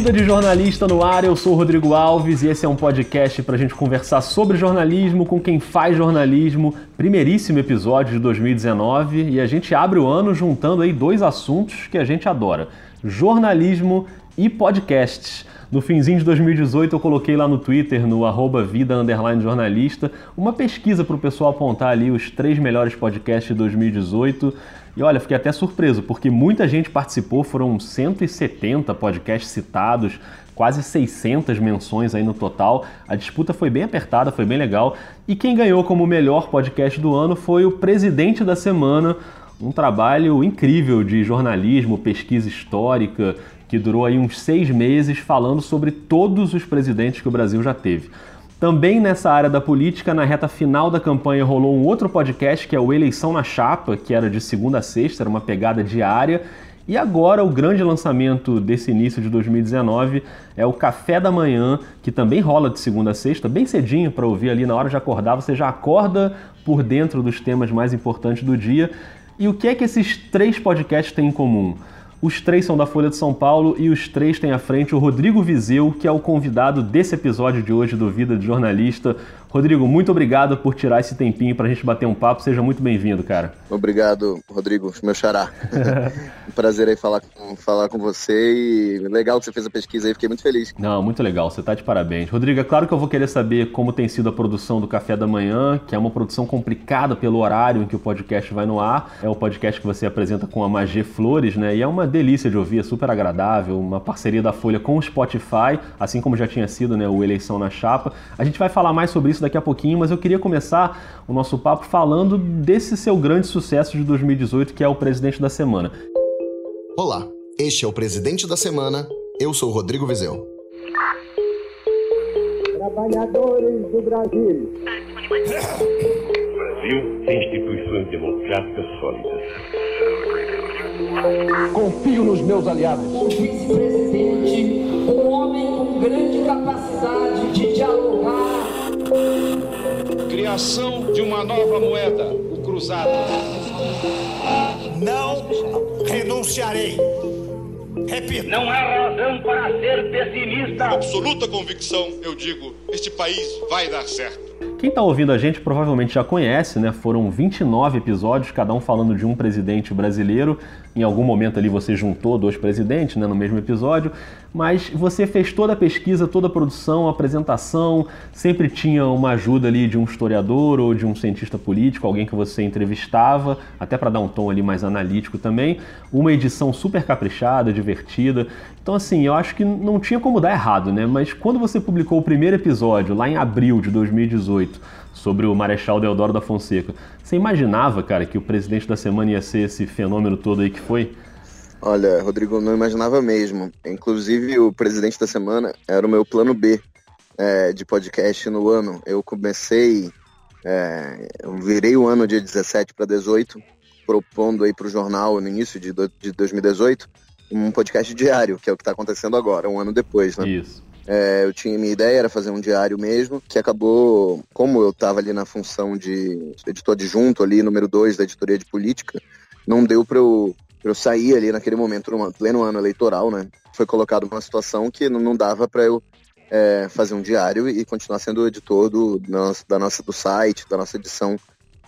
Vida de Jornalista no ar, eu sou o Rodrigo Alves e esse é um podcast para a gente conversar sobre jornalismo com quem faz jornalismo. Primeiríssimo episódio de 2019 e a gente abre o ano juntando aí dois assuntos que a gente adora: jornalismo e podcasts. No finzinho de 2018 eu coloquei lá no Twitter, no arroba vida jornalista, uma pesquisa para o pessoal apontar ali os três melhores podcasts de 2018. E olha, fiquei até surpreso, porque muita gente participou, foram 170 podcasts citados, quase 600 menções aí no total. A disputa foi bem apertada, foi bem legal. E quem ganhou como melhor podcast do ano foi o Presidente da Semana, um trabalho incrível de jornalismo, pesquisa histórica, que durou aí uns seis meses falando sobre todos os presidentes que o Brasil já teve. Também nessa área da política, na reta final da campanha, rolou um outro podcast que é o Eleição na Chapa, que era de segunda a sexta, era uma pegada diária. E agora o grande lançamento desse início de 2019 é o Café da Manhã, que também rola de segunda a sexta, bem cedinho para ouvir ali na hora de acordar. Você já acorda por dentro dos temas mais importantes do dia. E o que é que esses três podcasts têm em comum? Os três são da Folha de São Paulo e os três têm à frente o Rodrigo Vizeu, que é o convidado desse episódio de hoje do Vida de Jornalista. Rodrigo, muito obrigado por tirar esse tempinho para a gente bater um papo. Seja muito bem-vindo, cara. Obrigado, Rodrigo, meu xará. prazer aí falar com, falar com você e legal que você fez a pesquisa aí, fiquei muito feliz. Não, muito legal, você tá de parabéns. Rodrigo, é claro que eu vou querer saber como tem sido a produção do Café da Manhã, que é uma produção complicada pelo horário em que o podcast vai no ar. É o podcast que você apresenta com a Magê Flores, né? E é uma delícia de ouvir, é super agradável, uma parceria da Folha com o Spotify, assim como já tinha sido, né, o Eleição na Chapa. A gente vai falar mais sobre isso isso daqui a pouquinho, mas eu queria começar o nosso papo falando desse seu grande sucesso de 2018, que é o Presidente da Semana. Olá, este é o Presidente da Semana. Eu sou o Rodrigo Vizeu. Trabalhadores do Brasil. O Brasil tem instituições democráticas sólidas. Confio nos meus aliados. O vice-presidente, um homem com grande capacidade de dialogar Criação de uma nova moeda, o cruzado. Não renunciarei. Repito. Não há razão para ser pessimista. Com absoluta convicção, eu digo: este país vai dar certo. Quem está ouvindo a gente provavelmente já conhece, né? Foram 29 episódios, cada um falando de um presidente brasileiro. Em algum momento ali você juntou dois presidentes né, no mesmo episódio, mas você fez toda a pesquisa, toda a produção, a apresentação, sempre tinha uma ajuda ali de um historiador ou de um cientista político, alguém que você entrevistava, até para dar um tom ali mais analítico também. Uma edição super caprichada, divertida. Então, assim, eu acho que não tinha como dar errado, né? Mas quando você publicou o primeiro episódio, lá em abril de 2018, sobre o Marechal Deodoro da Fonseca, você imaginava, cara, que o presidente da semana ia ser esse fenômeno todo aí que foi? Olha, Rodrigo, não imaginava mesmo. Inclusive, o presidente da semana era o meu plano B é, de podcast no ano. Eu comecei, é, eu virei o ano dia 17 para 18, propondo aí para o jornal no início de, de 2018 um podcast diário, que é o que está acontecendo agora, um ano depois, né? Isso. É, eu tinha minha ideia era fazer um diário mesmo, que acabou, como eu estava ali na função de editor adjunto ali, número 2 da editoria de política, não deu para eu, eu sair ali naquele momento, no pleno ano eleitoral, né? Foi colocado numa situação que não, não dava para eu é, fazer um diário e continuar sendo editor do, da nossa, do site, da nossa edição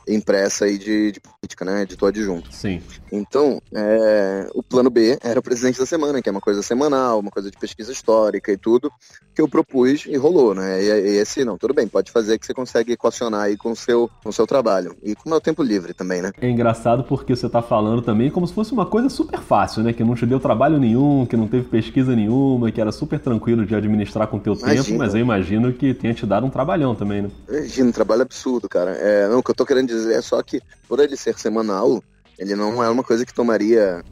impressa aí de, de política, né? Editor adjunto. Sim. Então, é, o plano B era o presidente da semana, que é uma coisa semanal, uma coisa de pesquisa histórica e tudo, que eu propus e rolou, né? E, e esse, não, tudo bem, pode fazer que você consegue equacionar aí com o seu, com o seu trabalho. E com o meu tempo livre também, né? É engraçado porque você tá falando também como se fosse uma coisa super fácil, né? Que não te deu trabalho nenhum, que não teve pesquisa nenhuma, que era super tranquilo de administrar com o teu Imagina. tempo, mas eu imagino que tenha te dado um trabalhão também, né? Imagina, um trabalho absurdo, cara. É, não, o que eu tô querendo dizer é só que, por ele ser semanal, ele não é uma coisa que tomaria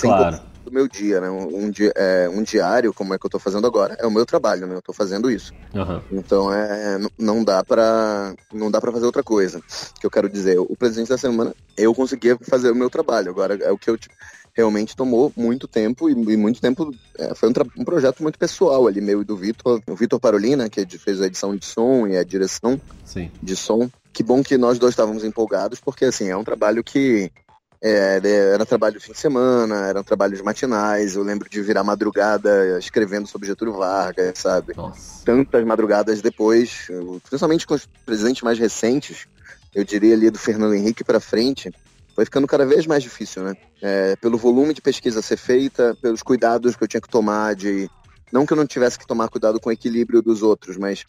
claro. do meu dia, né? Um, di é, um, diário, como é que eu tô fazendo agora, é o meu trabalho, né? Eu tô fazendo isso. Uhum. Então é, não dá para não dá para fazer outra coisa. Que eu quero dizer, o presidente da semana, eu conseguia fazer o meu trabalho. Agora é o que eu realmente tomou muito tempo e, e muito tempo é, foi um, um, projeto muito pessoal ali meu e do Vitor, o Vitor Parolina que fez a edição de som e a direção Sim. de som. Que bom que nós dois estávamos empolgados porque assim é um trabalho que É, era trabalho de fim de semana, eram trabalhos matinais. Eu lembro de virar madrugada escrevendo sobre Getúlio Vargas, sabe? Nossa. Tantas madrugadas depois, principalmente com os presidentes mais recentes, eu diria ali do Fernando Henrique para frente, foi ficando cada vez mais difícil, né? É, pelo volume de pesquisa a ser feita, pelos cuidados que eu tinha que tomar de não que eu não tivesse que tomar cuidado com o equilíbrio dos outros, mas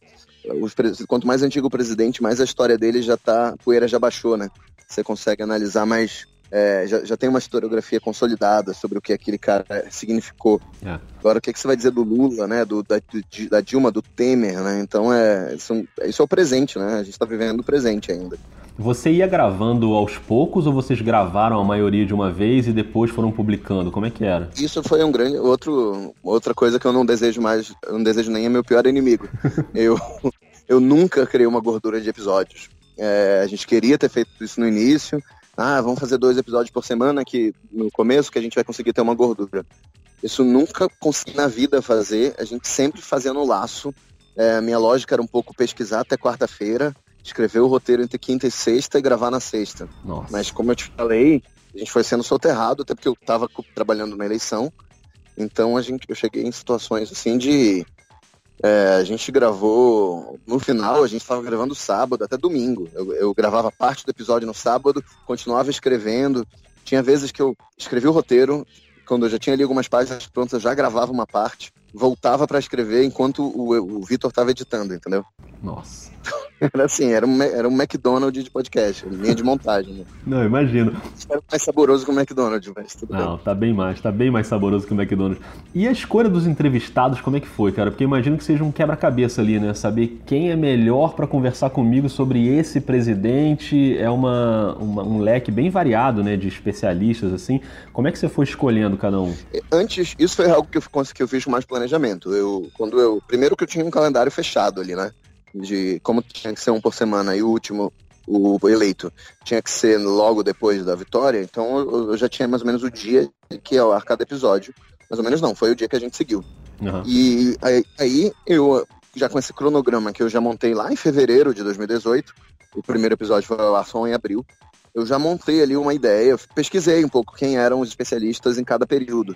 os, quanto mais antigo o presidente, mais a história dele já tá, a poeira já baixou, né? Você consegue analisar mais é, já, já, tem uma historiografia consolidada sobre o que aquele cara significou. É. Agora, o que, que, você vai dizer do Lula, né? Do, da, da Dilma, do Temer, né? Então, é, isso, isso é o presente, né? A gente está vivendo o presente ainda. Você ia gravando aos poucos ou vocês gravaram a maioria de uma vez e depois foram publicando? Como é que era? Isso foi um grande outro outra coisa que eu não desejo mais, não desejo nem é meu pior inimigo. eu eu nunca criei uma gordura de episódios. É, a gente queria ter feito isso no início, ah, vamos fazer dois episódios por semana que no começo que a gente vai conseguir ter uma gordura. Isso nunca consegui na vida fazer, a gente sempre fazia no laço. É, minha lógica era um pouco pesquisar até quarta-feira, escrever o roteiro entre quinta e sexta e gravar na sexta. Nossa. Mas como eu te falei, a gente foi sendo soterrado, até porque eu estava trabalhando na eleição. Então a gente, eu cheguei em situações assim de é, a gente gravou, no final, a gente estava gravando sábado até domingo. Eu, eu, gravava parte do episódio no sábado, continuava escrevendo. Tinha vezes que eu escrevi o roteiro, quando eu já tinha ali algumas páginas prontas, eu já gravava uma parte, voltava para escrever enquanto o, o Vitor estava editando, entendeu? Nossa. Era assim, era um, era um McDonald's de podcast, linha de montagem. Né? Não, imagino. Era mais saboroso que o McDonald's, mas tudo Não, bem. tá bem mais, tá bem mais saboroso que o McDonald's. E a escolha dos entrevistados, como é que foi, cara? Porque imagino que seja um quebra-cabeça ali, né? Saber quem é melhor para conversar comigo sobre esse presidente é uma, uma, um leque bem variado, né? De especialistas, assim. Como é que você foi escolhendo cada um? Antes, isso foi algo que eu, que eu fiz com mais planejamento. Eu, quando eu, primeiro que eu tinha um calendário fechado ali, né? De como tinha que ser um por semana e o último, o eleito, tinha que ser logo depois da vitória, então eu, já tinha mais ou menos o dia que é cada episódio. Mais ou menos não, foi o dia que a gente seguiu. Uhum. E aí, aí eu, já com esse cronograma que eu já montei lá em fevereiro de 2018, o primeiro episódio foi lá só em abril, eu já montei ali uma ideia, pesquisei um pouco quem eram os especialistas em cada período.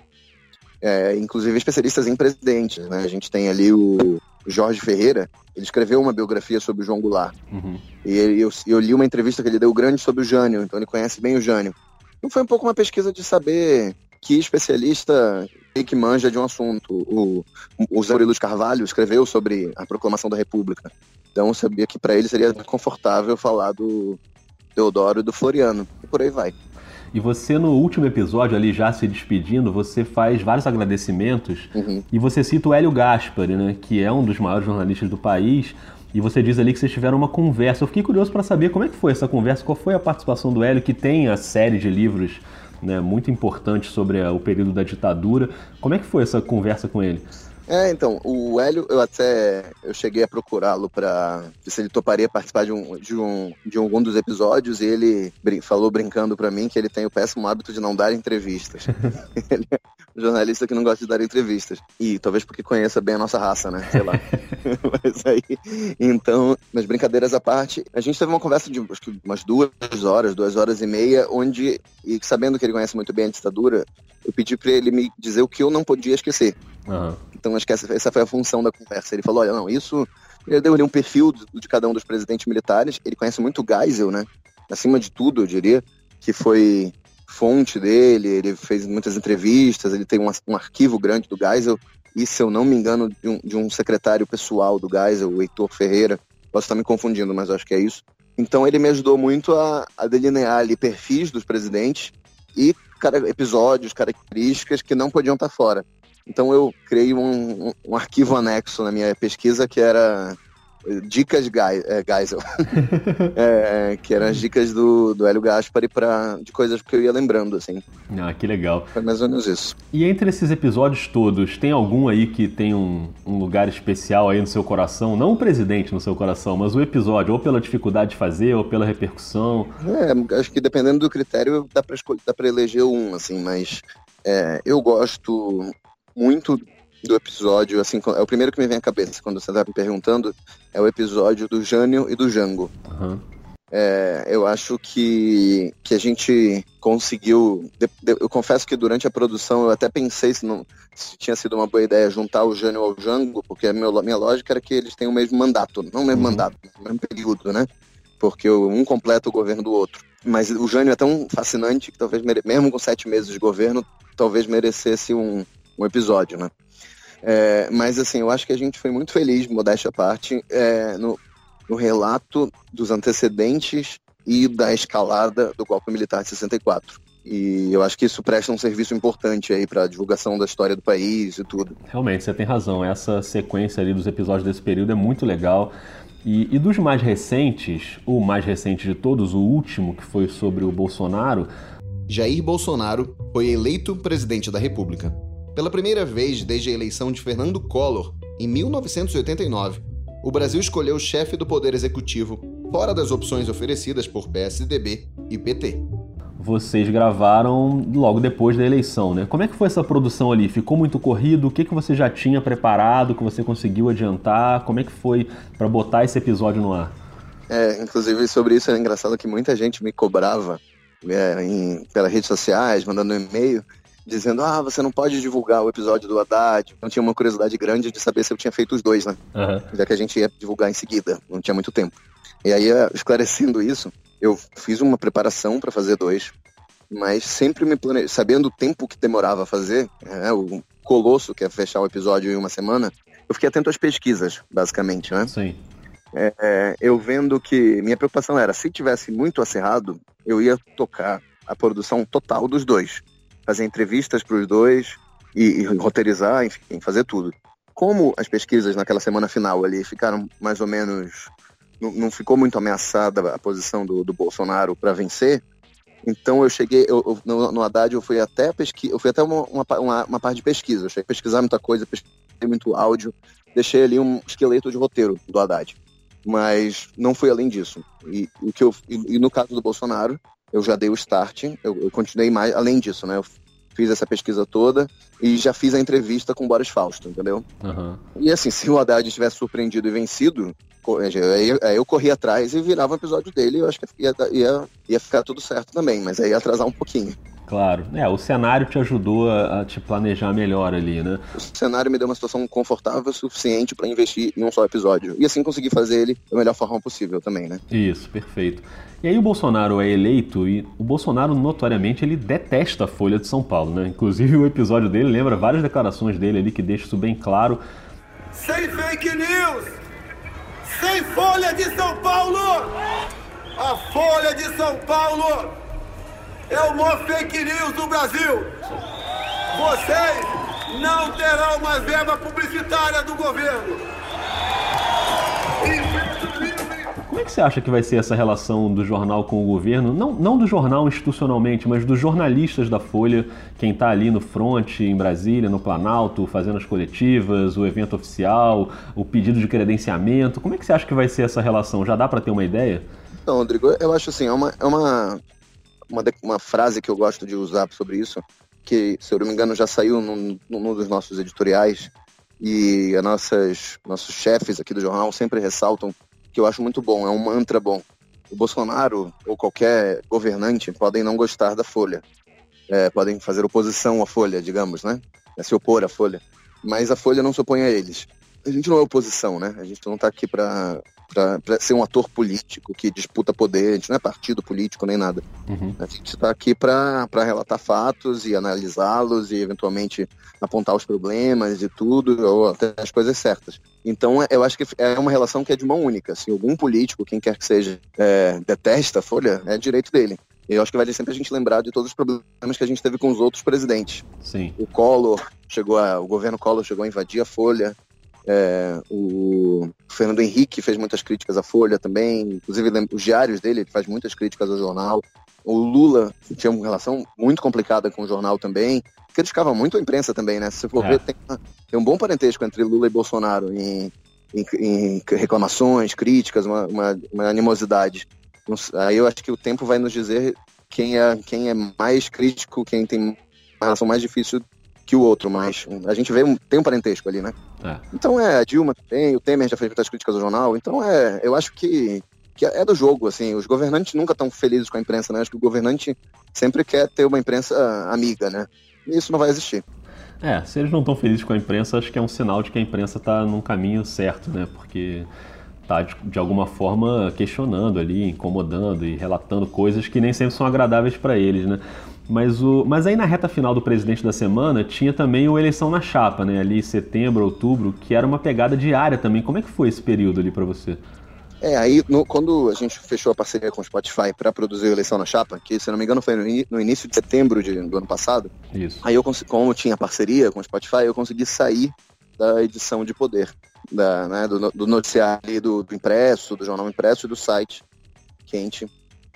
É, inclusive especialistas em presidentes. Né? A gente tem ali o Jorge Ferreira, ele escreveu uma biografia sobre o João Goulart. Uhum. E ele, eu, eu, li uma entrevista que ele deu grande sobre o Jânio, então ele conhece bem o Jânio. Então foi um pouco uma pesquisa de saber que especialista que manja de um assunto. O, o Zé Luz Carvalho escreveu sobre a proclamação da República. Então eu sabia que para ele seria confortável falar do Teodoro e do Floriano. E por aí vai. E você, no último episódio, ali já se despedindo, você faz vários agradecimentos uhum. e você cita o Hélio Gaspari, né, que é um dos maiores jornalistas do país. E você diz ali que vocês tiveram uma conversa. Eu fiquei curioso para saber como é que foi essa conversa, qual foi a participação do Hélio, que tem a série de livros né, muito importantes sobre o período da ditadura. Como é que foi essa conversa com ele? É, então, o Hélio, eu até eu cheguei a procurá-lo para ver se ele toparia participar de um, de um de algum dos episódios e ele brin falou brincando para mim que ele tem o péssimo hábito de não dar entrevistas. ele jornalista que não gosta de dar entrevistas. E talvez porque conheça bem a nossa raça, né? Sei lá. mas aí, então, mas brincadeiras à parte, a gente teve uma conversa de acho que umas duas horas, duas horas e meia, onde, e sabendo que ele conhece muito bem a ditadura, eu pedi para ele me dizer o que eu não podia esquecer. Uhum. Então acho que essa, essa, foi a função da conversa. Ele falou, olha, não, isso... Ele deu ali um perfil de cada um dos presidentes militares. Ele conhece muito o Geisel, né? Acima de tudo, eu diria, que foi fonte dele, ele fez muitas entrevistas, ele tem um, um arquivo grande do Geisel, e se eu não me engano, de um, de um secretário pessoal do Geisel, o Heitor Ferreira. Posso estar me confundindo, mas acho que é isso. Então ele me ajudou muito a, a delinear ali perfis dos presidentes e cara, episódios, características que não podiam estar fora. Então eu criei um, um, um arquivo anexo na minha pesquisa que era dicas é, Geisel, é, que eram as dicas do, do Hélio Gaspari pra, de coisas que eu ia lembrando, assim. Ah, que legal. Foi mais ou menos isso. E entre esses episódios todos, tem algum aí que tem um, um lugar especial aí no seu coração? Não o presidente no seu coração, mas o episódio, ou pela dificuldade de fazer, ou pela repercussão? É, acho que dependendo do critério, dá pra, escolher, dá pra eleger um, assim, mas é, eu gosto muito do episódio, assim, é o primeiro que me vem à cabeça quando você tá me perguntando, é o episódio do Jânio e do Jango. Uhum. É, eu acho que, que a gente conseguiu. de- de- eu confesso que durante a produção eu até pensei se, não, se tinha sido uma boa ideia juntar o Jânio ao Jango, porque a meu- minha lógica era que eles têm o mesmo mandato, não o mesmo Uhum. mandato, o mesmo período, né? Porque um completa o governo do outro. Mas o Jânio é tão fascinante que talvez, mere- mesmo com sete meses de governo, talvez merecesse um, um episódio, né? É, mas assim, eu acho que a gente foi muito feliz, modéstia à parte, é, no, no relato dos antecedentes e da escalada do golpe militar de 64. E eu acho que isso presta um serviço importante aí para a divulgação da história do país e tudo. Realmente, você tem razão. Essa sequência ali dos episódios desse período é muito legal. E, e dos mais recentes, o mais recente de todos, o último, que foi sobre o Bolsonaro, Jair Bolsonaro foi eleito presidente da República. Pela primeira vez desde a eleição de Fernando Collor, em 1989, o Brasil escolheu o chefe do Poder Executivo, fora das opções oferecidas por PSDB e PT. vocês gravaram logo depois da eleição, né? Como é que foi essa produção ali? Ficou muito corrido? O que, que você já tinha preparado, que você conseguiu adiantar? Como é que foi para botar esse episódio no ar? É, inclusive sobre isso é engraçado que muita gente me cobrava é, em, pelas redes sociais, mandando um e-mail, dizendo: ah, você não pode divulgar o episódio do Haddad. Então tinha uma curiosidade grande de saber se eu tinha feito os dois, né? Aham. já que a gente ia divulgar em seguida, não tinha muito tempo. E aí, eh, esclarecendo isso, eu fiz uma preparação para fazer dois, mas sempre me planejei, sabendo o tempo que demorava a fazer, né, o colosso que é fechar o episódio em uma semana, eu fiquei atento às pesquisas, basicamente, né? Sim. É, eu vendo que minha preocupação era, se tivesse muito acirrado, eu ia tocar a produção total dos dois, fazer entrevistas para os dois e, e roteirizar, enfim, fazer tudo. Como as pesquisas naquela semana final ali ficaram mais ou menos, não, não ficou muito ameaçada a posição do, do Bolsonaro para vencer, então eu cheguei, eu, eu- no, no Haddad eu fui até pesquisa, eu fui até uma, uma, uma parte de pesquisa, eu cheguei a pesquisar muita coisa, pesquisei muito áudio, deixei ali um esqueleto de roteiro do Haddad mas não fui além disso. E, o que eu, e, e no caso do Bolsonaro, eu já dei o start, eu, eu continuei mais além disso, né? Eu fiz essa pesquisa toda e já fiz a entrevista com o Boris Fausto, entendeu? Aham. E assim, se o Haddad tivesse surpreendido e vencido, co- aí, aí eu corria atrás e virava o episódio dele, eu acho que ia, ia, ia ficar tudo certo também, mas aí ia atrasar um pouquinho. Claro. É, o cenário te ajudou a, a te planejar melhor ali, né? O cenário me deu uma situação confortável o suficiente para investir em um só episódio. E assim conseguir fazer ele da melhor forma possível também, né? Isso, perfeito. E aí o Bolsonaro é eleito e o Bolsonaro notoriamente ele detesta a Folha de São Paulo, né? Inclusive o episódio dele lembra várias declarações dele ali que deixa isso bem claro. Sem fake news! Sem Folha de São Paulo! A Folha de São Paulo é o maior fake news do Brasil! Vocês não terão mais verba publicitária do governo! Como é que você acha que vai ser essa relação do jornal com o governo? Não, não do jornal institucionalmente, mas dos jornalistas da Folha, quem está ali no front, em Brasília, no Planalto, fazendo as coletivas, o evento oficial, o pedido de credenciamento. Como é que você acha que vai ser essa relação? Já dá para ter uma ideia? Então, Rodrigo, eu acho assim, é uma, é uma, uma, uma frase que eu gosto de usar sobre isso, que, se eu não me engano, já saiu num, num dos nossos editoriais, e as nossas, nossos chefes aqui do jornal sempre ressaltam que eu acho muito bom, é um mantra bom. O Bolsonaro ou qualquer governante podem não gostar da Folha, é, podem fazer oposição à Folha, digamos, né? É, se opor à Folha, mas a Folha não se opõe a eles. A gente não é oposição, né? A gente não está aqui para para ser um ator político que disputa poder, a gente não é partido político nem nada. Uhum. A gente está aqui para relatar fatos e analisá-los e eventualmente apontar os problemas e tudo, ou até as coisas certas. Então, é- eu acho que é uma relação que é de mão única. Se algum político, quem quer que seja, é, detesta a Folha, é direito dele. E eu acho que vale sempre a gente lembrar de todos os problemas que a gente teve com os outros presidentes. Sim. O Collor chegou a, o governo Collor chegou a invadir a Folha. É, o Fernando Henrique fez muitas críticas à Folha também, inclusive os diários dele, ele faz muitas críticas ao jornal. O Lula tinha uma relação muito complicada com o jornal também, criticava muito a imprensa também, né? Se você for É. ver, tem, tem um bom parentesco entre Lula e Bolsonaro em, em- em reclamações, críticas, uma, uma- uma animosidade. Aí eu acho que o tempo vai nos dizer quem é, quem é mais crítico, quem tem uma relação mais difícil que o outro, mas a gente vê um, tem um parentesco ali, né? É. Então é, a Dilma também, o Temer já fez muitas críticas ao jornal, então é, eu acho que, que é do jogo, assim, os governantes nunca estão felizes com a imprensa, né? Acho que o governante sempre quer ter uma imprensa amiga, né? E isso não vai existir. É, se eles não estão felizes com a imprensa, acho que é um sinal de que a imprensa está num caminho certo, né? Porque está de, de, alguma forma questionando ali, incomodando e relatando coisas que nem sempre são agradáveis para eles, né? Mas, o, mas aí na reta final do presidente da semana tinha também o eleição na chapa, né? Ali setembro, outubro, que era uma pegada diária também. Como é que foi esse período ali para você? É, aí no, quando a gente fechou a parceria com o Spotify para produzir a eleição na chapa, que se não me engano foi no, in, no início de setembro de, do ano passado. Isso. Aí eu como tinha parceria com o Spotify, eu consegui sair da edição de poder, da, né, do, do noticiário do, do impresso, do jornal impresso e do site quente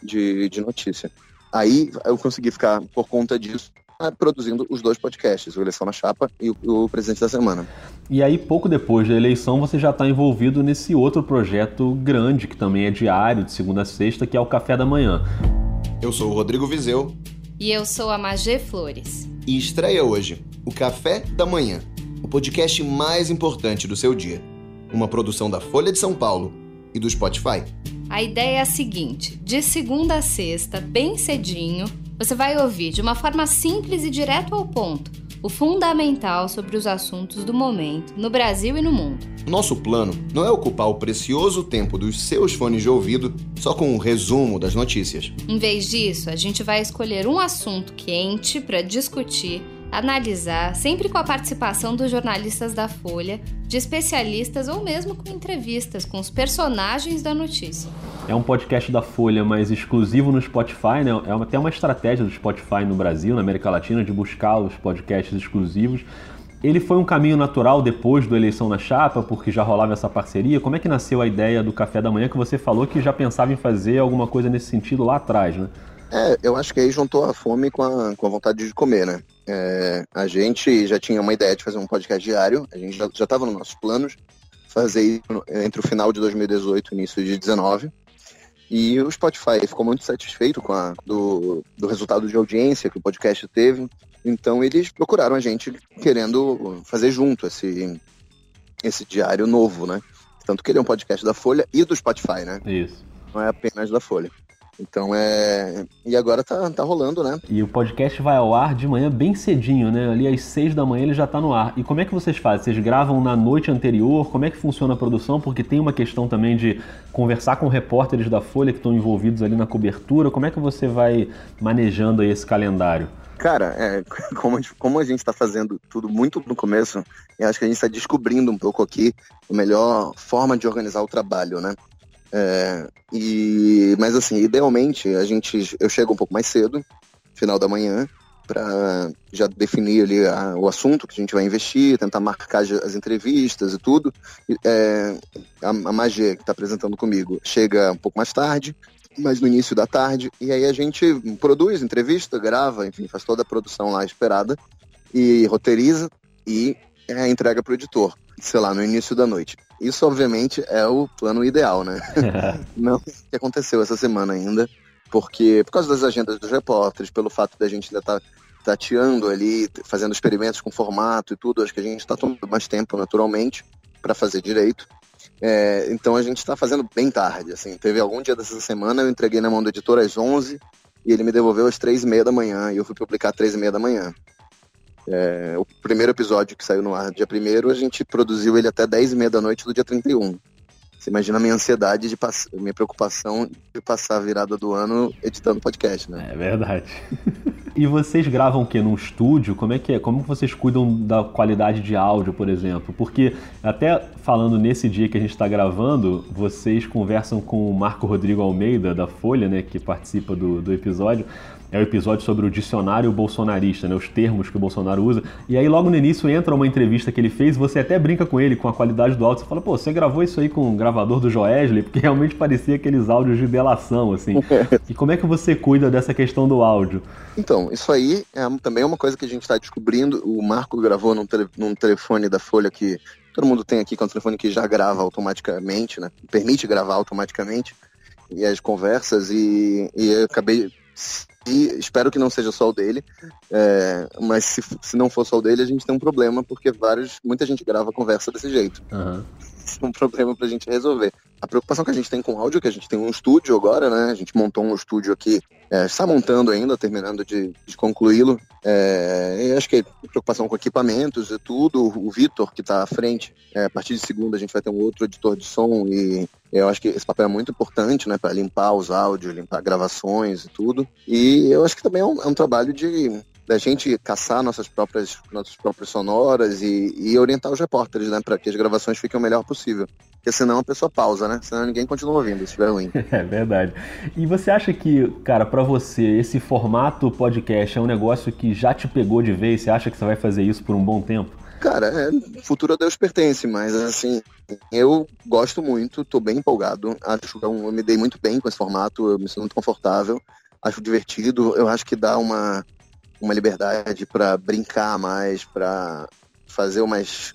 de, de notícia. Aí eu consegui ficar, por conta disso, ah, produzindo os dois podcasts, o Eleição na Chapa e o, o Presidente da Semana. E aí, pouco depois da eleição, você já está envolvido nesse outro projeto grande, que também é diário, de segunda a sexta, que é o Café da Manhã. Eu sou o Rodrigo Vizeu. E eu sou a Magê Flores. E estreia hoje o Café da Manhã, o podcast mais importante do seu dia. Uma produção da Folha de São Paulo e do Spotify. A ideia é a seguinte: de segunda a sexta, bem cedinho, você vai ouvir de uma forma simples e direto ao ponto o fundamental sobre os assuntos do momento no Brasil e no mundo. Nosso plano não é ocupar o precioso tempo dos seus fones de ouvido só com um resumo das notícias. Em vez disso, a gente vai escolher um assunto quente para discutir analisar, sempre com a participação dos jornalistas da Folha, de especialistas ou mesmo com entrevistas com os personagens da notícia. É um podcast da Folha, mas exclusivo no Spotify, né? É até uma estratégia do Spotify no Brasil, na América Latina, de buscar os podcasts exclusivos. Ele foi um caminho natural depois do Eleição na Chapa, porque já rolava essa parceria. Como é que nasceu a ideia do café da manhã que você falou que já pensava em fazer alguma coisa nesse sentido lá atrás, né? É, eu acho que aí juntou a fome com a, com a vontade de comer, né? É, a gente já tinha uma ideia de fazer um podcast diário, a gente já estava nos nossos planos fazer isso entre o final de 2018 e início de 2019. E o Spotify ficou muito satisfeito com a, do, do resultado de audiência que o podcast teve. Então eles procuraram a gente querendo fazer junto esse, esse diário novo, né? Tanto que ele é um podcast da Folha e do Spotify, né? Isso. Não é apenas da Folha. Então é. E agora tá, tá rolando, né? E o podcast vai ao ar de manhã bem cedinho, né? Ali às seis da manhã ele já tá no ar. E como é que vocês fazem? Vocês gravam na noite anterior? Como é que funciona a produção? Porque tem uma questão também de conversar com repórteres da Folha que estão envolvidos ali na cobertura. Como é que você vai manejando aí esse calendário? Cara, é, como, como a gente está fazendo tudo muito no começo, eu acho que a gente está descobrindo um pouco aqui a melhor forma de organizar o trabalho, né? É, e, mas assim, idealmente a gente, eu chego um pouco mais cedo, final da manhã, para já definir ali a, o assunto que a gente vai investir, tentar marcar as entrevistas e tudo. É, a, a Magê, que está apresentando comigo, chega um pouco mais tarde, mas no início da tarde, e aí a gente produz entrevista, grava, enfim, faz toda a produção lá esperada, e roteiriza e é, entrega para o editor, sei lá, no início da noite. Isso, obviamente, é o plano ideal, né? Não o que aconteceu essa semana ainda, porque por causa das agendas dos repórteres, pelo fato da gente ainda estar tá tateando ali, fazendo experimentos com formato e tudo, acho que a gente está tomando mais tempo, naturalmente, para fazer direito. É, então a gente está fazendo bem tarde, assim. Teve algum dia dessa semana, eu entreguei na mão do editor às 11 e ele me devolveu às três e meia da manhã e eu fui publicar às três e meia da manhã. É, o primeiro episódio que saiu no ar dia primeiro, a gente produziu ele até 10 e meia da noite do dia 31. Você imagina a minha ansiedade de minha preocupação de passar a virada do ano editando podcast, né? É verdade. e vocês gravam o quê? Num estúdio? Como é que é? Como vocês cuidam da qualidade de áudio, por exemplo? Porque até falando nesse dia que a gente está gravando, vocês conversam com o Marco Rodrigo Almeida, da Folha, né? Que participa do, do episódio é o episódio sobre o dicionário bolsonarista, né, os termos que o Bolsonaro usa. E aí logo no início entra uma entrevista que ele fez, você até brinca com ele com a qualidade do áudio, você fala, pô, você gravou isso aí com o gravador do Joesley? Porque realmente parecia aqueles áudios de delação, assim. e como é que você cuida dessa questão do áudio? Então, isso aí é também é uma coisa que a gente está descobrindo. O Marco gravou num, tele, num telefone da Folha que todo mundo tem aqui, que é um telefone que já grava automaticamente, né? Permite gravar automaticamente e as conversas e, e eu acabei e espero que não seja só o dele, é, mas se, se não for só o dele, a gente tem um problema, porque vários, muita gente grava conversa desse jeito. Uhum. Isso é um problema pra gente resolver. a preocupação que a gente tem com áudio, é que a gente tem um estúdio agora, né? A gente montou um estúdio aqui, é, está montando ainda, terminando de, de concluí-lo. É, acho que preocupação com equipamentos e tudo. O Vitor, que está à frente, é, a partir de segunda a gente vai ter um outro editor de som e eu acho que esse papel é muito importante, né, para limpar os áudios, limpar gravações e tudo. E eu acho que também é um, é um trabalho de da gente caçar nossas próprias, nossas próprias sonoras e, e orientar os repórteres, né, para que as gravações fiquem o melhor possível. Porque senão a pessoa pausa, né? Senão ninguém continua ouvindo, se estiver ruim. É verdade. E você acha que, cara, para você, esse formato podcast é um negócio que já te pegou de vez? Você acha que você vai fazer isso por um bom tempo? Cara, é, futuro a Deus pertence, mas assim, eu gosto muito, tô bem empolgado, acho que eu me dei muito bem com esse formato, eu me sinto muito confortável, acho divertido, eu acho que dá uma, uma liberdade para brincar mais, para fazer umas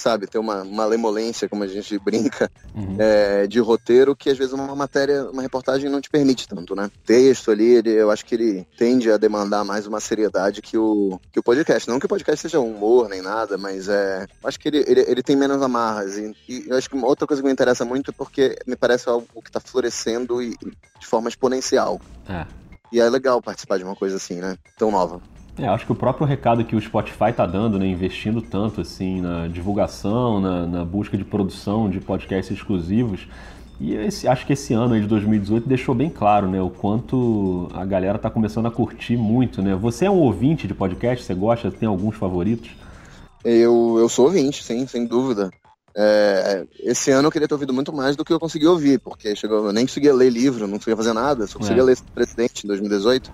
sabe, ter uma, uma lemolência, como a gente brinca, uhum. é, de roteiro, que às vezes uma matéria, uma reportagem não te permite tanto, né? Texto ali, ele, eu acho que ele tende a demandar mais uma seriedade que o, que o podcast. Não que o podcast seja humor nem nada, mas é, acho que ele, ele, ele tem menos amarras. E, e, eu acho que outra coisa que me interessa muito é porque me parece algo que está florescendo e, de forma exponencial. É. E é legal participar de uma coisa assim, né? Tão nova. É, acho que o próprio recado que o Spotify está dando, né, investindo tanto assim na divulgação, na, na busca de produção de podcasts exclusivos, e esse, acho que esse ano aí de 2018 deixou bem claro, né, o quanto a galera está começando a curtir muito, né? Você é um ouvinte de podcast? Você gosta? Tem alguns favoritos? Eu, eu sou ouvinte, sim, sem dúvida. É, esse ano eu queria ter ouvido muito mais do que eu consegui ouvir, porque chegou, eu nem conseguia ler livro, não conseguia fazer nada, só conseguia é. ler sobre o presidente em 2018.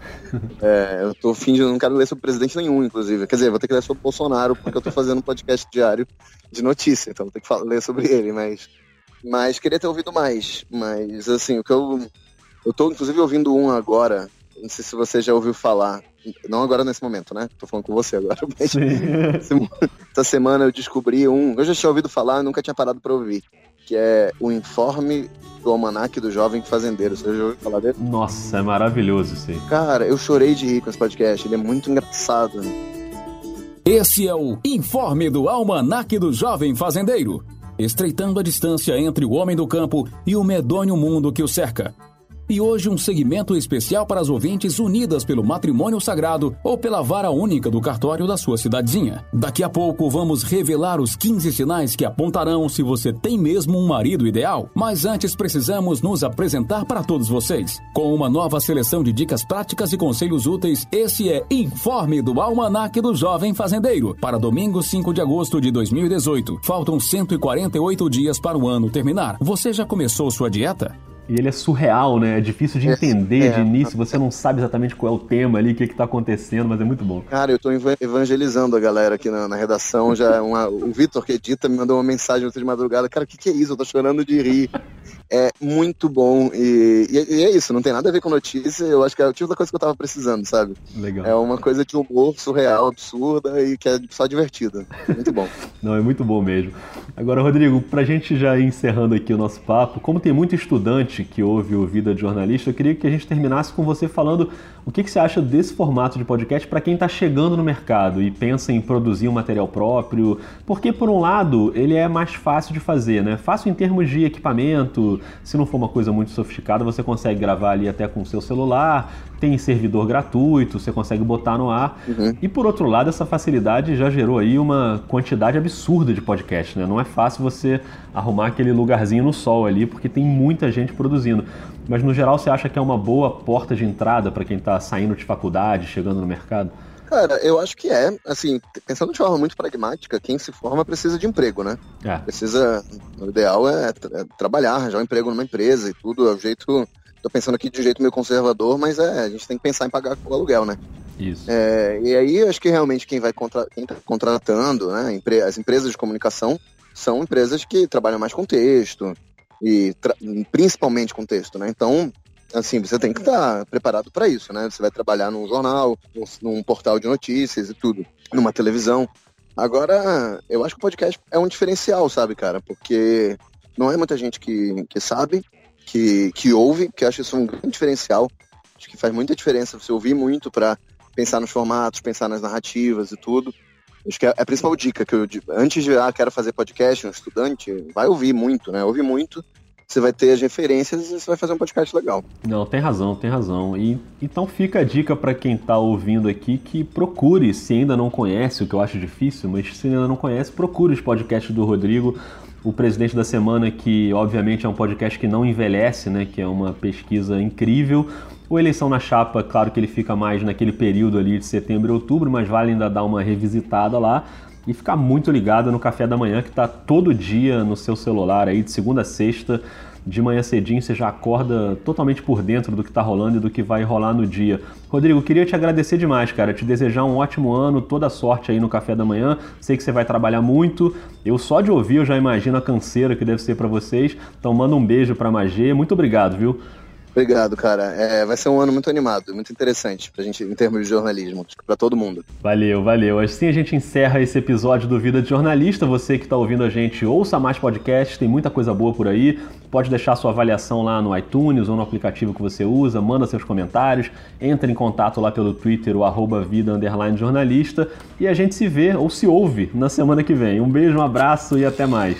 é, eu tô fingindo, não quero ler sobre presidente nenhum, inclusive. Quer dizer, vou ter que ler sobre Bolsonaro, porque eu tô fazendo um podcast diário de notícia, então vou ter que falar, ler sobre ele, mas, mas queria ter ouvido mais. Mas, assim, o que eu. Eu tô, inclusive, ouvindo um agora, não sei se você já ouviu falar, não agora nesse momento, né? Tô falando com você agora. Mas essa semana eu descobri um. Eu já tinha ouvido falar, nunca tinha parado para ouvir. Que é o informe do Almanac do Jovem Fazendeiro. Você já ouviu falar dele? Nossa, é maravilhoso isso aí. Cara, eu chorei de rir com esse podcast. Ele é muito engraçado. Esse é o Informe do Almanac do Jovem Fazendeiro. Estreitando a distância entre o homem do campo e o medonho mundo que o cerca e hoje um segmento especial para as ouvintes unidas pelo matrimônio sagrado ou pela vara única do cartório da sua cidadezinha. Daqui a pouco vamos revelar os 15 sinais que apontarão se você tem mesmo um marido ideal. Mas antes precisamos nos apresentar para todos vocês. Com uma nova seleção de dicas práticas e conselhos úteis, esse é Informe do Almanac do Jovem Fazendeiro para domingo 5 de agosto de 2018. Faltam 148 dias para o ano terminar. Você já começou sua dieta? E ele é surreal, né? É difícil de entender é. de início, você não sabe exatamente qual é o tema ali, o que, é que tá acontecendo, mas é muito bom. Cara, eu tô evangelizando a galera aqui na, na redação. Já uma, o Vitor, que edita, me mandou uma mensagem ontem de madrugada. Cara, o que, que é isso? Eu tô chorando de rir. É muito bom. E, e, e, é isso, não tem nada a ver com notícia. Eu acho que é o tipo da coisa que eu tava precisando, sabe? Legal. É uma coisa de humor surreal, absurda e que é só divertida. Muito bom. não, é muito bom mesmo. Agora, Rodrigo, pra gente já ir encerrando aqui o nosso papo, como tem muito estudante que ouve o Vida de Jornalista, eu queria que a gente terminasse com você falando o que, que você acha desse formato de podcast para quem está chegando no mercado e pensa em produzir um material próprio. Porque, por um lado, ele é mais fácil de fazer, né? Fácil em termos de equipamento, se não for uma coisa muito sofisticada, você consegue gravar ali até com o seu celular, tem servidor gratuito, você consegue botar no ar. Uhum. E por outro lado, essa facilidade já gerou aí uma quantidade absurda de podcast, né? Não é fácil você arrumar aquele lugarzinho no sol ali, porque tem muita gente produzindo. Mas no geral, você acha que é uma boa porta de entrada para quem está saindo de faculdade, chegando no mercado? Cara, eu acho que é. Assim, pensando de forma muito pragmática, quem se forma precisa de emprego, né? É. Precisa. O ideal é, é trabalhar, arranjar um emprego numa empresa e tudo. É o jeito Tô pensando aqui de um jeito meio conservador, mas é, a gente tem que pensar em pagar o aluguel, né? Isso. É, e aí acho que realmente quem vai contra, quem tá contratando, né? As empresas de comunicação são empresas que trabalham mais com texto e principalmente com texto, né? Então, assim, você tem que estar preparado para isso, né? Você vai trabalhar num jornal, num, portal de notícias e tudo, numa televisão. Agora, eu acho que o podcast é um diferencial, sabe, cara? Porque não é muita gente que, que sabe, que, que ouve, que eu acho isso um grande diferencial. Acho que faz muita diferença você ouvir muito para pensar nos formatos, pensar nas narrativas e tudo. Acho que é a principal dica que eu antes de ah, quero fazer podcast, um estudante, vai ouvir muito, né? Ouve muito você vai ter as referências e você vai fazer um podcast legal. Não, tem razão, tem razão. E então fica a dica para quem está ouvindo aqui que procure, se ainda não conhece, o que eu acho difícil, mas se ainda não conhece, procure os podcasts do Rodrigo. O Presidente da Semana, que obviamente é um podcast que não envelhece, né? Que é uma pesquisa incrível. O Eleição na Chapa, claro que ele fica mais naquele período ali de setembro e outubro, mas vale ainda dar uma revisitada lá e ficar muito ligado no café da manhã que está todo dia no seu celular aí de segunda a sexta. De manhã cedinho você já acorda totalmente por dentro do que está rolando e do que vai rolar no dia. Rodrigo, queria te agradecer demais, cara. Te desejar um ótimo ano, toda sorte aí no café da manhã. Sei que você vai trabalhar muito. Eu só de ouvir eu já imagino a canseira que deve ser para vocês. Então manda um beijo para Magê. Muito obrigado, viu? Obrigado, cara. É, vai ser um ano muito animado, muito interessante pra gente, em termos de jornalismo, para todo mundo. Valeu, valeu. Assim a gente encerra esse episódio do Vida de Jornalista. Você que tá ouvindo a gente, ouça mais podcasts, tem muita coisa boa por aí. Pode deixar sua avaliação lá no iTunes ou no aplicativo que você usa, manda seus comentários, entre em contato lá pelo Twitter, o arroba vida jornalista, e a gente se vê ou se ouve na semana que vem. Um beijo, um abraço e até mais.